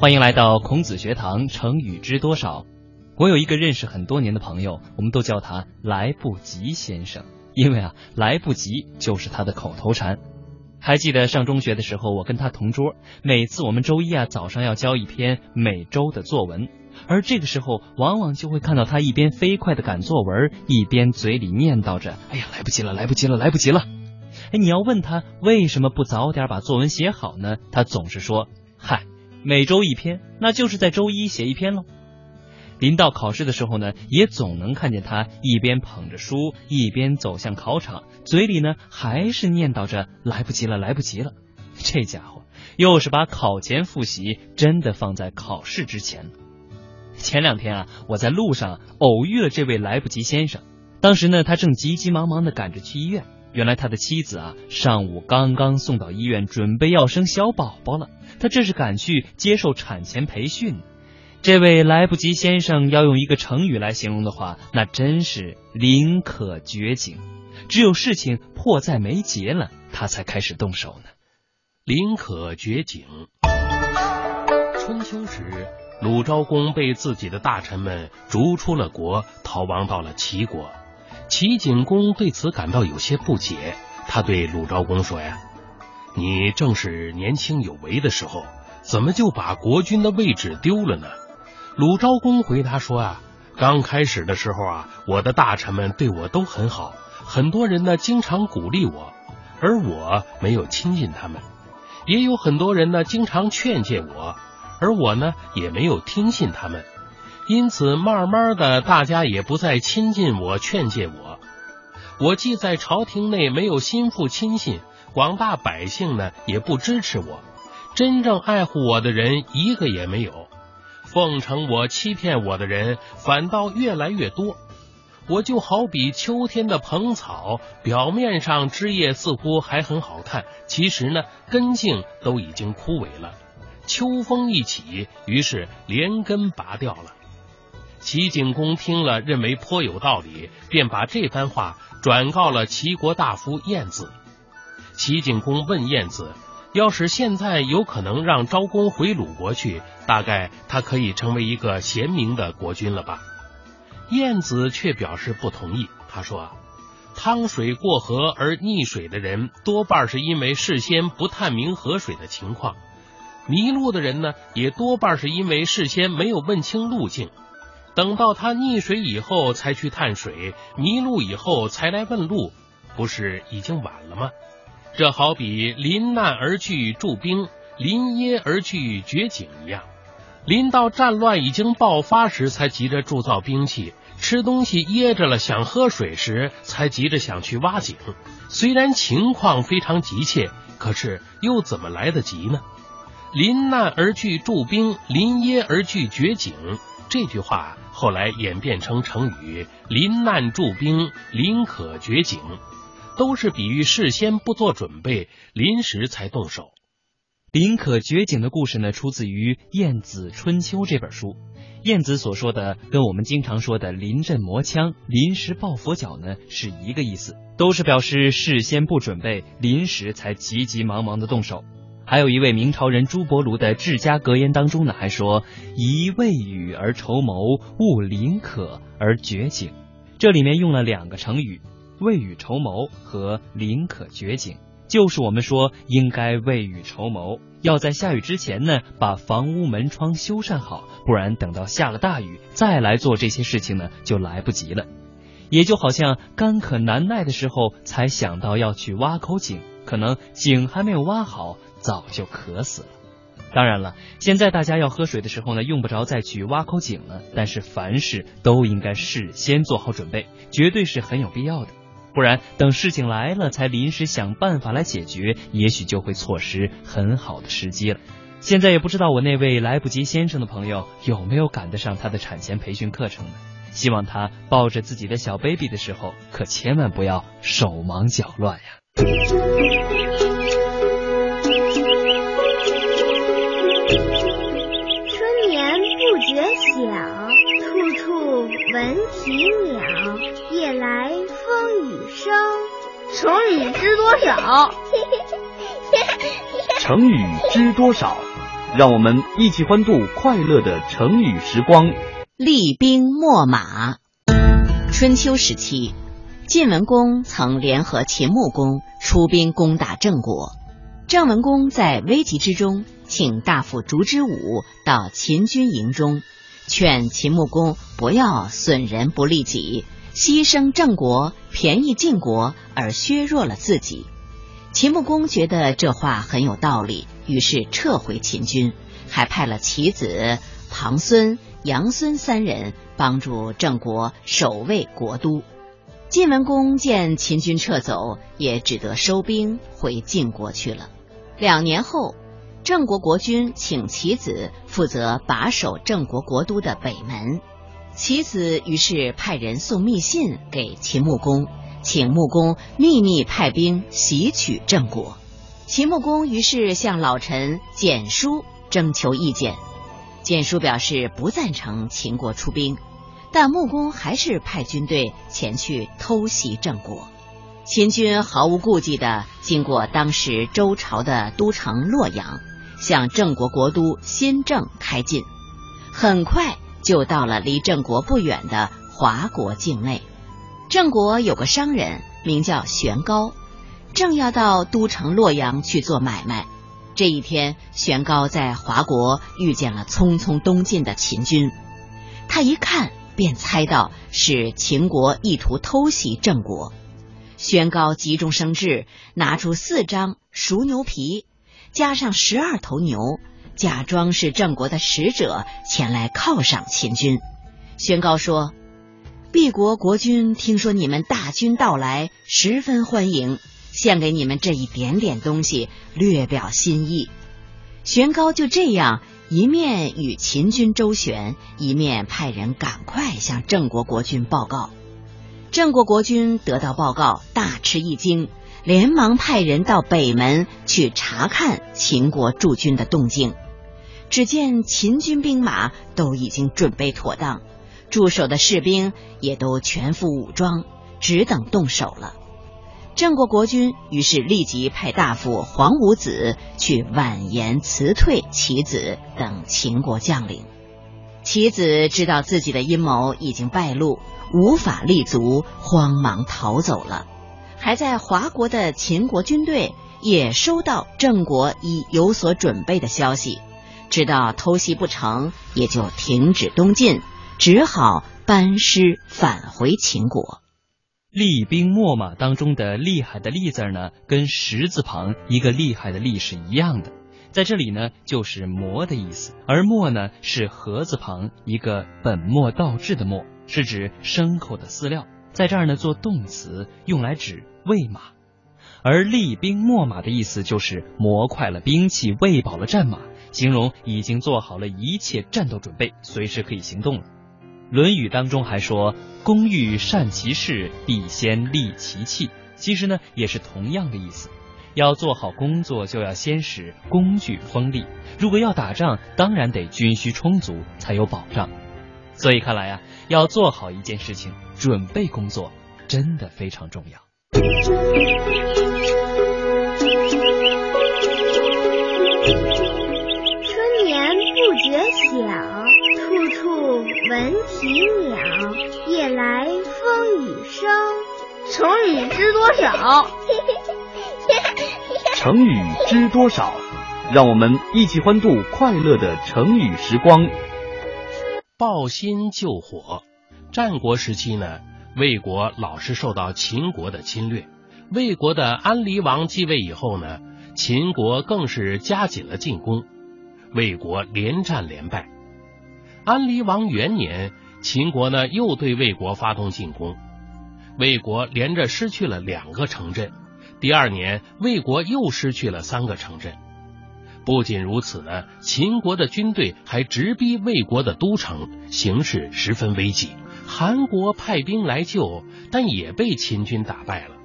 欢迎来到孔子学堂，成语知多少？我有一个认识很多年的朋友，我们都叫他来不及先生，因为啊，来不及就是他的口头禅。还记得上中学的时候，我跟他同桌，每次我们周一啊早上要交一篇每周的作文，而这个时候往往就会看到他一边飞快的赶作文，一边嘴里念叨着：“哎呀，来不及了，来不及了，来不及了。” 哎，你要问他为什么不早点把作文写好呢？他总是说：“嗨。”每周一篇，那就是在周一写一篇喽。临到考试的时候呢，也总能看见他一边捧着书，一边走向考场，嘴里呢还是念叨着“来不及了，来不及了”。这家伙又是把考前复习真的放在考试之前。前两天啊，我在路上偶遇了这位来不及先生，当时呢，他正急急忙忙的赶着去医院。原来他的妻子啊，上午刚刚送到医院，准备要生小宝宝了。他这是赶去接受产前培训。这位来不及先生要用一个成语来形容的话，那真是临可绝景。只有事情迫在眉睫了，他才开始动手呢。临可绝景。春秋时，鲁昭公被自己的大臣们逐出了国，逃亡到了齐国。齐景公对此感到有些不解，他对鲁昭公说：“呀，你正是年轻有为的时候，怎么就把国君的位置丢了呢？”鲁昭公回答说：“啊，刚开始的时候啊，我的大臣们对我都很好，很多人呢经常鼓励我，而我没有亲近他们；也有很多人呢经常劝诫我，而我呢也没有听信他们。”因此，慢慢的，大家也不再亲近我，劝诫我。我既在朝廷内没有心腹亲信，广大百姓呢也不支持我，真正爱护我的人一个也没有。奉承我、欺骗我的人反倒越来越多。我就好比秋天的蓬草，表面上枝叶似乎还很好看，其实呢根茎都已经枯萎了。秋风一起，于是连根拔掉了。齐景公听了，认为颇有道理，便把这番话转告了齐国大夫晏子。齐景公问晏子：“要是现在有可能让昭公回鲁国去，大概他可以成为一个贤明的国君了吧？”晏子却表示不同意。他说：“啊趟水过河而溺水的人，多半是因为事先不探明河水的情况；迷路的人呢，也多半是因为事先没有问清路径。”等到他溺水以后才去探水，迷路以后才来问路，不是已经晚了吗？这好比临难而去驻兵，临噎而去掘井一样。临到战乱已经爆发时才急着铸造兵器，吃东西噎着了想喝水时才急着想去挖井。虽然情况非常急切，可是又怎么来得及呢？临难而去驻兵，临噎而去掘井。这句话后来演变成成语“临难驻兵，临可绝井”，都是比喻事先不做准备，临时才动手。临可绝井的故事呢，出自于《晏子春秋》这本书。晏子所说的，跟我们经常说的“临阵磨枪”“临时抱佛脚”呢，是一个意思，都是表示事先不准备，临时才急急忙忙的动手。还有一位明朝人朱伯庐的治家格言当中呢，还说宜未雨而绸缪，勿临可而绝井。这里面用了两个成语，未雨绸缪和临可绝井，就是我们说应该未雨绸缪，要在下雨之前呢，把房屋门窗修缮好，不然等到下了大雨再来做这些事情呢，就来不及了。也就好像干渴难耐的时候才想到要去挖口井，可能井还没有挖好。早就渴死了。当然了，现在大家要喝水的时候呢，用不着再去挖口井了。但是凡事都应该事先做好准备，绝对是很有必要的。不然等事情来了才临时想办法来解决，也许就会错失很好的时机了。现在也不知道我那位来不及先生的朋友有没有赶得上他的产前培训课程呢？希望他抱着自己的小 baby 的时候，可千万不要手忙脚乱呀。少？成语知多少？让我们一起欢度快乐的成语时光。厉兵秣马。春秋时期，晋文公曾联合秦穆公出兵攻打郑国。郑文公在危急之中，请大夫烛之武到秦军营中，劝秦穆公不要损人不利己，牺牲郑国，便宜晋国，而削弱了自己。秦穆公觉得这话很有道理，于是撤回秦军，还派了其子庞孙、杨孙三人帮助郑国守卫国都。晋文公见秦军撤走，也只得收兵回晋国去了。两年后，郑国国君请其子负责把守郑国国都的北门，其子于是派人送密信给秦穆公。请穆公秘密派兵袭取郑国，秦穆公于是向老臣简书征求意见。简书表示不赞成秦国出兵，但穆公还是派军队前去偷袭郑国。秦军毫无顾忌地经过当时周朝的都城洛阳，向郑国国都新郑开进，很快就到了离郑国不远的华国境内。郑国有个商人名叫玄高，正要到都城洛阳去做买卖。这一天，玄高在华国遇见了匆匆东进的秦军，他一看便猜到是秦国意图偷袭郑国。玄高急中生智，拿出四张熟牛皮，加上十二头牛，假装是郑国的使者前来犒赏秦军。宣高说。敝国国君听说你们大军到来，十分欢迎，献给你们这一点点东西，略表心意。玄高就这样一面与秦军周旋，一面派人赶快向郑国国君报告。郑国国君得到报告，大吃一惊，连忙派人到北门去查看秦国驻军的动静。只见秦军兵马都已经准备妥当。驻守的士兵也都全副武装，只等动手了。郑国国君于是立即派大夫黄武子去婉言辞退其子等秦国将领。其子知道自己的阴谋已经败露，无法立足，慌忙逃走了。还在华国的秦国军队也收到郑国已有所准备的消息，知道偷袭不成，也就停止东进。只好班师返回秦国。厉兵秣马当中的“厉害”的“厉”字呢，跟十字旁一个厉害的“厉”是一样的，在这里呢就是磨的意思，而秣呢是禾字旁一个本末倒置的末，是指牲口的饲料，在这儿呢做动词，用来指喂马。而厉兵秣马的意思就是磨快了兵器，喂饱了战马，形容已经做好了一切战斗准备，随时可以行动了。《论语》当中还说：“工欲善其事，必先利其器。”其实呢，也是同样的意思。要做好工作，就要先使工具锋利。如果要打仗，当然得军需充足，才有保障。所以看来啊，要做好一件事情，准备工作真的非常重要。闻啼鸟，夜来风雨声。成语知多少？成语知多少？让我们一起欢度快乐的成语时光。抱薪救火。战国时期呢，魏国老是受到秦国的侵略。魏国的安黎王继位以后呢，秦国更是加紧了进攻，魏国连战连败。安黎王元年，秦国呢又对魏国发动进攻，魏国连着失去了两个城镇。第二年，魏国又失去了三个城镇。不仅如此呢，秦国的军队还直逼魏国的都城，形势十分危急。韩国派兵来救，但也被秦军打败了。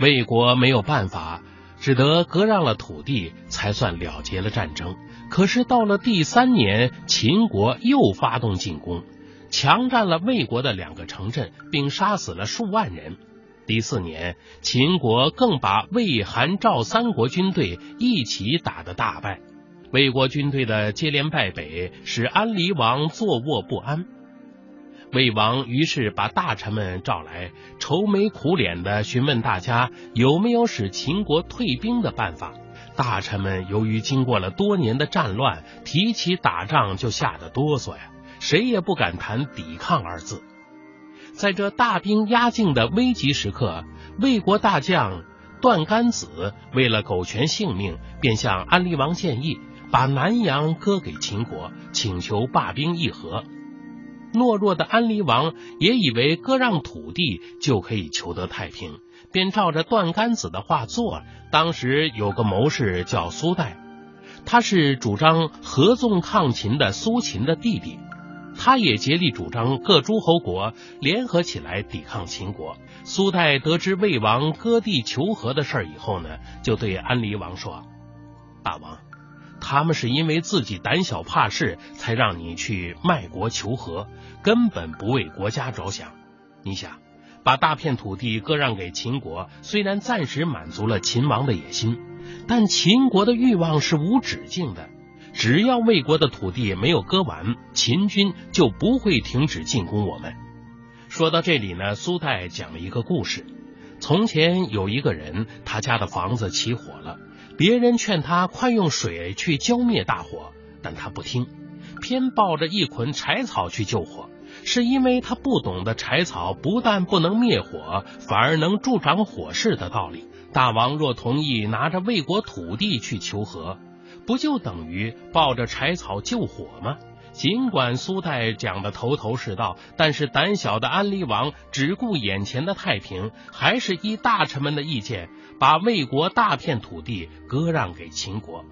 魏国没有办法，只得割让了土地，才算了结了战争。可是到了第三年，秦国又发动进攻，强占了魏国的两个城镇，并杀死了数万人。第四年，秦国更把魏、韩、赵三国军队一起打得大败。魏国军队的接连败北，使安黎王坐卧不安。魏王于是把大臣们召来，愁眉苦脸的询问大家有没有使秦国退兵的办法。大臣们由于经过了多年的战乱，提起打仗就吓得哆嗦呀，谁也不敢谈抵抗二字。在这大兵压境的危急时刻，魏国大将段干子为了苟全性命，便向安黎王建议，把南阳割给秦国，请求罢兵议和。懦弱的安黎王也以为割让土地就可以求得太平，便照着段干子的话做。当时有个谋士叫苏代，他是主张合纵抗秦的苏秦的弟弟，他也竭力主张各诸侯国联合起来抵抗秦国。苏代得知魏王割地求和的事以后呢，就对安黎王说：“大王。”他们是因为自己胆小怕事，才让你去卖国求和，根本不为国家着想。你想，把大片土地割让给秦国，虽然暂时满足了秦王的野心，但秦国的欲望是无止境的。只要魏国的土地没有割完，秦军就不会停止进攻我们。说到这里呢，苏代讲了一个故事：从前有一个人，他家的房子起火了。别人劝他快用水去浇灭大火，但他不听，偏抱着一捆柴草去救火，是因为他不懂得柴草不但不能灭火，反而能助长火势的道理。大王若同意拿着魏国土地去求和，不就等于抱着柴草救火吗？尽管苏代讲的头头是道，但是胆小的安黎王只顾眼前的太平，还是依大臣们的意见。把魏国大片土地割让给秦国。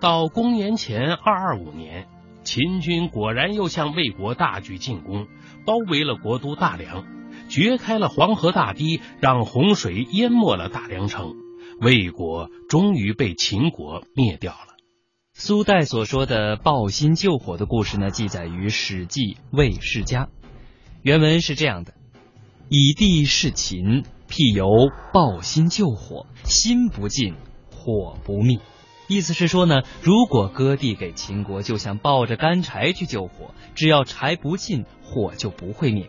到公元前二二五年，秦军果然又向魏国大举进攻，包围了国都大梁，掘开了黄河大堤，让洪水淹没了大梁城。魏国终于被秦国灭掉了。苏代所说的抱薪救火的故事呢，记载于《史记·魏世家》，原文是这样的：“以地事秦。”辟由抱薪救火，心不尽，火不灭。意思是说呢，如果割地给秦国，就像抱着干柴去救火，只要柴不尽，火就不会灭。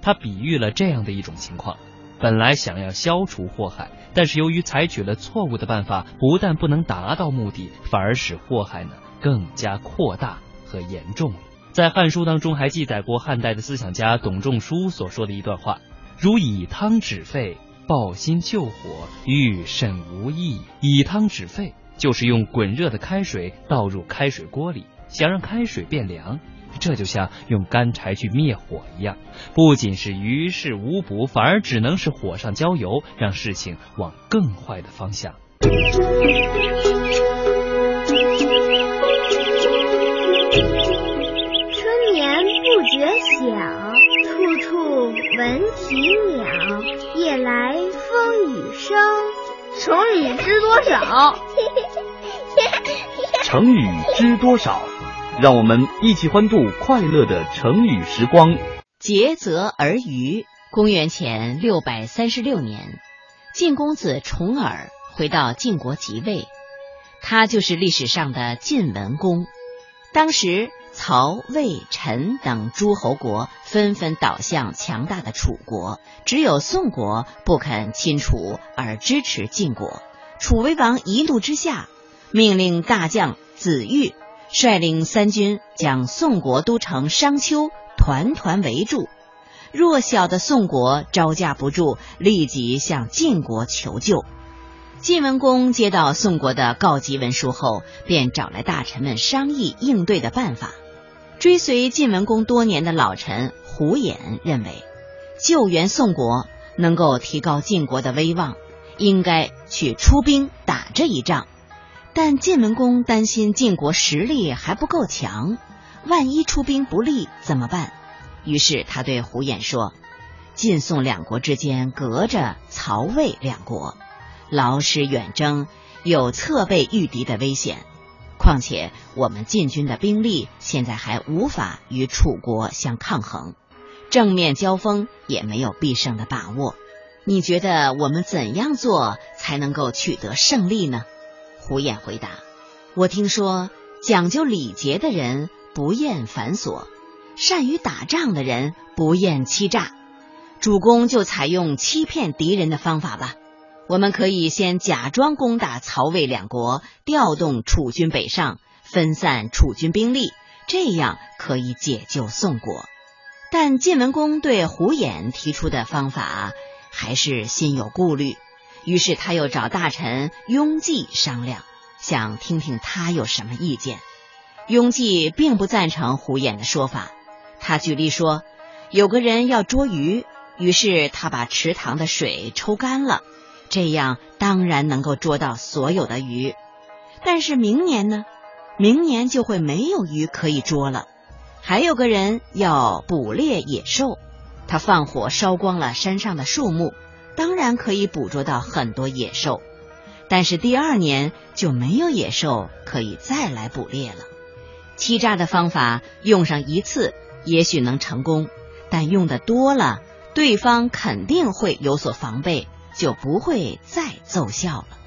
他比喻了这样的一种情况：本来想要消除祸害，但是由于采取了错误的办法，不但不能达到目的，反而使祸害呢更加扩大和严重了。在《汉书》当中还记载过汉代的思想家董仲舒所说的一段话。如以汤止沸，抱薪救火，欲甚无益。以汤止沸，就是用滚热的开水倒入开水锅里，想让开水变凉。这就像用干柴去灭火一样，不仅是于事无补，反而只能是火上浇油，让事情往更坏的方向。春眠不觉晓。处处闻啼鸟，夜来风雨声。成语知多少？成语知多少？让我们一起欢度快乐的成语时光。竭泽而渔。公元前六百三十六年，晋公子重耳回到晋国即位，他就是历史上的晋文公。当时。曹、魏、陈等诸侯国纷纷倒向强大的楚国，只有宋国不肯亲楚而支持晋国。楚威王一怒之下，命令大将子玉率领三军将宋国都城商丘团团围住。弱小的宋国招架不住，立即向晋国求救。晋文公接到宋国的告急文书后，便找来大臣们商议应对的办法。追随晋文公多年的老臣胡衍认为，救援宋国能够提高晋国的威望，应该去出兵打这一仗。但晋文公担心晋国实力还不够强，万一出兵不利怎么办？于是他对胡衍说：“晋宋两国之间隔着曹魏两国，劳师远征，有侧背御敌的危险。”况且我们晋军的兵力现在还无法与楚国相抗衡，正面交锋也没有必胜的把握。你觉得我们怎样做才能够取得胜利呢？胡衍回答：“我听说讲究礼节的人不厌繁琐，善于打仗的人不厌欺诈。主公就采用欺骗敌人的方法吧。我们可以先假装攻打曹魏两国，调动楚军北上，分散楚军兵力，这样可以解救宋国。但晋文公对胡衍提出的方法还是心有顾虑，于是他又找大臣雍季商量，想听听他有什么意见。雍季并不赞成胡衍的说法，他举例说，有个人要捉鱼，于是他把池塘的水抽干了。这样当然能够捉到所有的鱼，但是明年呢？明年就会没有鱼可以捉了。还有个人要捕猎野兽，他放火烧光了山上的树木，当然可以捕捉到很多野兽，但是第二年就没有野兽可以再来捕猎了。欺诈的方法用上一次也许能成功，但用的多了，对方肯定会有所防备。就不会再奏效了。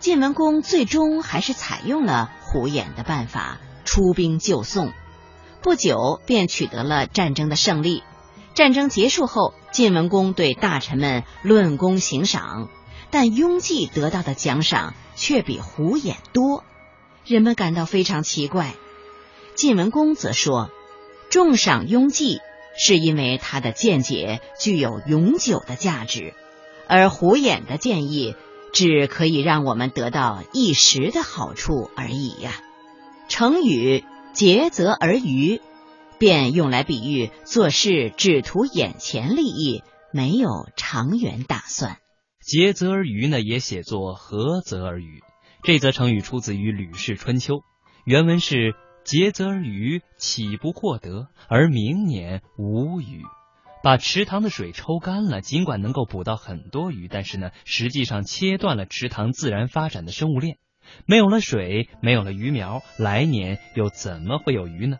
晋文公最终还是采用了胡衍的办法，出兵救宋。不久便取得了战争的胜利。战争结束后，晋文公对大臣们论功行赏，但雍季得到的奖赏却比胡衍多。人们感到非常奇怪。晋文公则说：“重赏雍季，是因为他的见解具有永久的价值。”而胡衍的建议只可以让我们得到一时的好处而已呀。成语“竭泽而渔”便用来比喻做事只图眼前利益，没有长远打算。竭泽而渔呢，也写作涸泽而渔。这则成语出自于《吕氏春秋》，原文是“竭泽而渔，岂不获得？而明年无鱼。”把池塘的水抽干了，尽管能够捕到很多鱼，但是呢，实际上切断了池塘自然发展的生物链。没有了水，没有了鱼苗，来年又怎么会有鱼呢？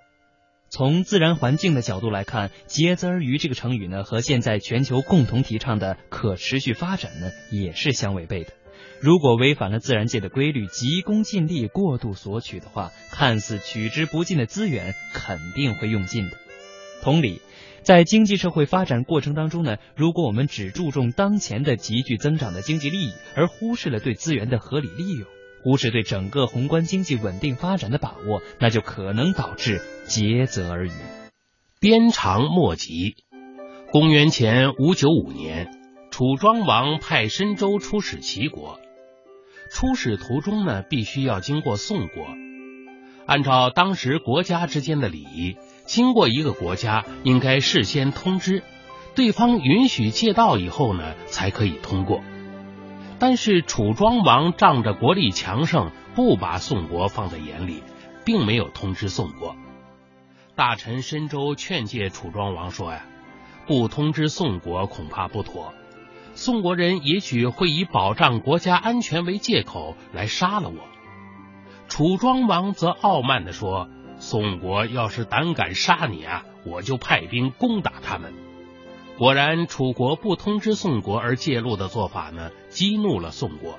从自然环境的角度来看，“竭泽而渔”这个成语呢，和现在全球共同提倡的可持续发展呢，也是相违背的。如果违反了自然界的规律，急功近利、过度索取的话，看似取之不尽的资源肯定会用尽的。同理。在经济社会发展过程当中呢，如果我们只注重当前的急剧增长的经济利益，而忽视了对资源的合理利用，忽视对整个宏观经济稳定发展的把握，那就可能导致竭泽而渔。鞭长莫及。公元前五九五年，楚庄王派申州出使齐国，出使途中呢，必须要经过宋国，按照当时国家之间的礼仪。经过一个国家，应该事先通知对方允许借道以后呢，才可以通过。但是楚庄王仗着国力强盛，不把宋国放在眼里，并没有通知宋国。大臣申州劝诫楚庄王说：“呀，不通知宋国恐怕不妥，宋国人也许会以保障国家安全为借口来杀了我。”楚庄王则傲慢的说。宋国要是胆敢杀你啊，我就派兵攻打他们。果然，楚国不通知宋国而介入的做法呢，激怒了宋国。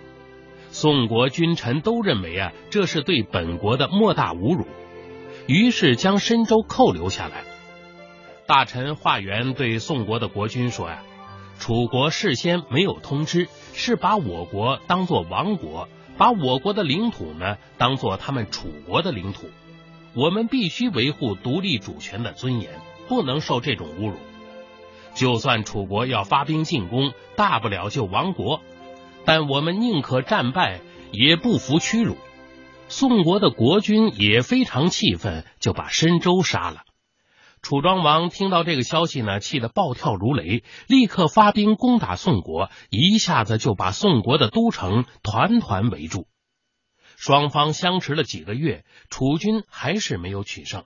宋国君臣都认为啊，这是对本国的莫大侮辱，于是将申州扣留下来。大臣华元对宋国的国君说呀：“楚国事先没有通知，是把我国当做王国，把我国的领土呢当做他们楚国的领土。”我们必须维护独立主权的尊严，不能受这种侮辱。就算楚国要发兵进攻，大不了就亡国，但我们宁可战败，也不服屈辱。宋国的国君也非常气愤，就把申州杀了。楚庄王听到这个消息呢，气得暴跳如雷，立刻发兵攻打宋国，一下子就把宋国的都城团团围住。双方相持了几个月，楚军还是没有取胜。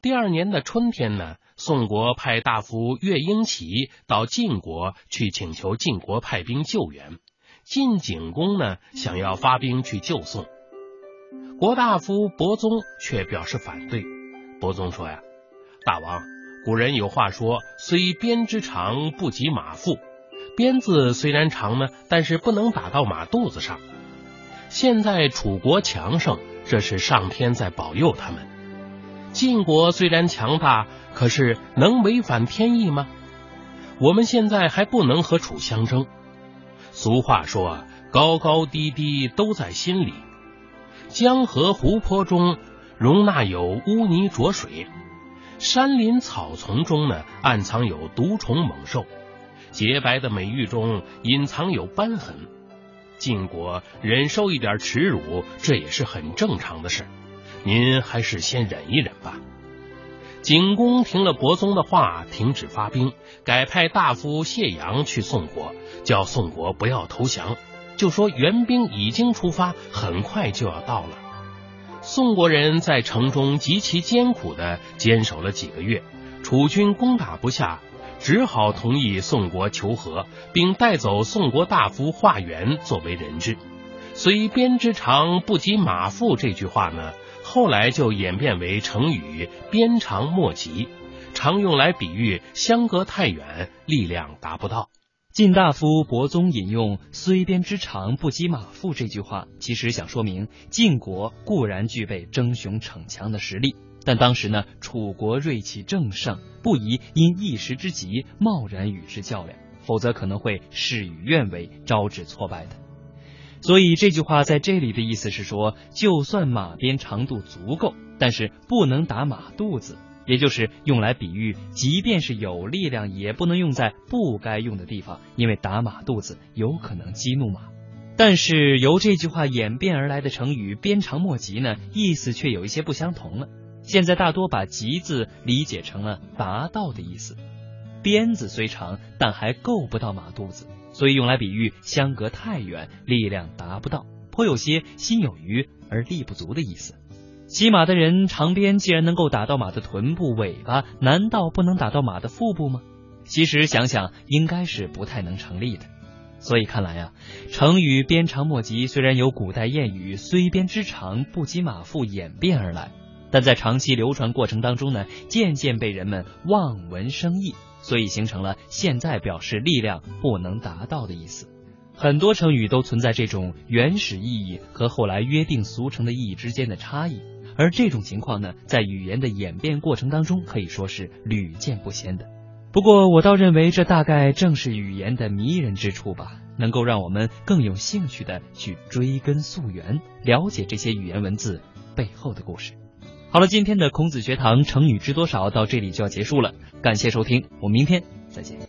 第二年的春天呢，宋国派大夫乐英齐到晋国去请求晋国派兵救援。晋景公呢，想要发兵去救宋，国大夫伯宗却表示反对。伯宗说呀：“大王，古人有话说，虽鞭之长不及马腹，鞭子虽然长呢，但是不能打到马肚子上。”现在楚国强盛，这是上天在保佑他们。晋国虽然强大，可是能违反天意吗？我们现在还不能和楚相争。俗话说：“高高低低都在心里。”江河湖泊中容纳有污泥浊水，山林草丛中呢暗藏有毒虫猛兽，洁白的美玉中隐藏有斑痕。晋国忍受一点耻辱，这也是很正常的事。您还是先忍一忍吧。景公听了伯宗的话，停止发兵，改派大夫谢阳去宋国，叫宋国不要投降，就说援兵已经出发，很快就要到了。宋国人在城中极其艰苦的坚守了几个月，楚军攻打不下，只好同意宋国求和，并带走宋国大夫华元作为人质。虽鞭之长不及马腹这句话呢？后来就演变为成语“鞭长莫及”，常用来比喻相隔太远，力量达不到。晋大夫伯宗引用“虽鞭之长不及马腹”这句话，其实想说明晋国固然具备争雄逞强的实力，但当时呢，楚国锐气正盛，不宜因一时之急贸然与之较量，否则可能会事与愿违，招致挫败的。所以这句话在这里的意思是说，就算马鞭长度足够，但是不能打马肚子，也就是用来比喻，即便是有力量，也不能用在不该用的地方，因为打马肚子有可能激怒马。但是由这句话演变而来的成语“鞭长莫及”呢，意思却有一些不相同了。现在大多把“及”字理解成了达到的意思，鞭子虽长，但还够不到马肚子。所以用来比喻相隔太远，力量达不到，颇有些心有余而力不足的意思。骑马的人长鞭既然能够打到马的臀部、尾巴，难道不能打到马的腹部吗？其实想想，应该是不太能成立的。所以看来啊，成语“鞭长莫及”虽然由古代谚语“虽鞭之长不及马腹”演变而来，但在长期流传过程当中呢，渐渐被人们望文生义。所以形成了现在表示力量不能达到的意思。很多成语都存在这种原始意义和后来约定俗成的意义之间的差异，而这种情况呢，在语言的演变过程当中可以说是屡见不鲜的。不过，我倒认为这大概正是语言的迷人之处吧，能够让我们更有兴趣的去追根溯源，了解这些语言文字背后的故事。好了，今天的孔子学堂成语知多少到这里就要结束了，感谢收听，我们明天再见。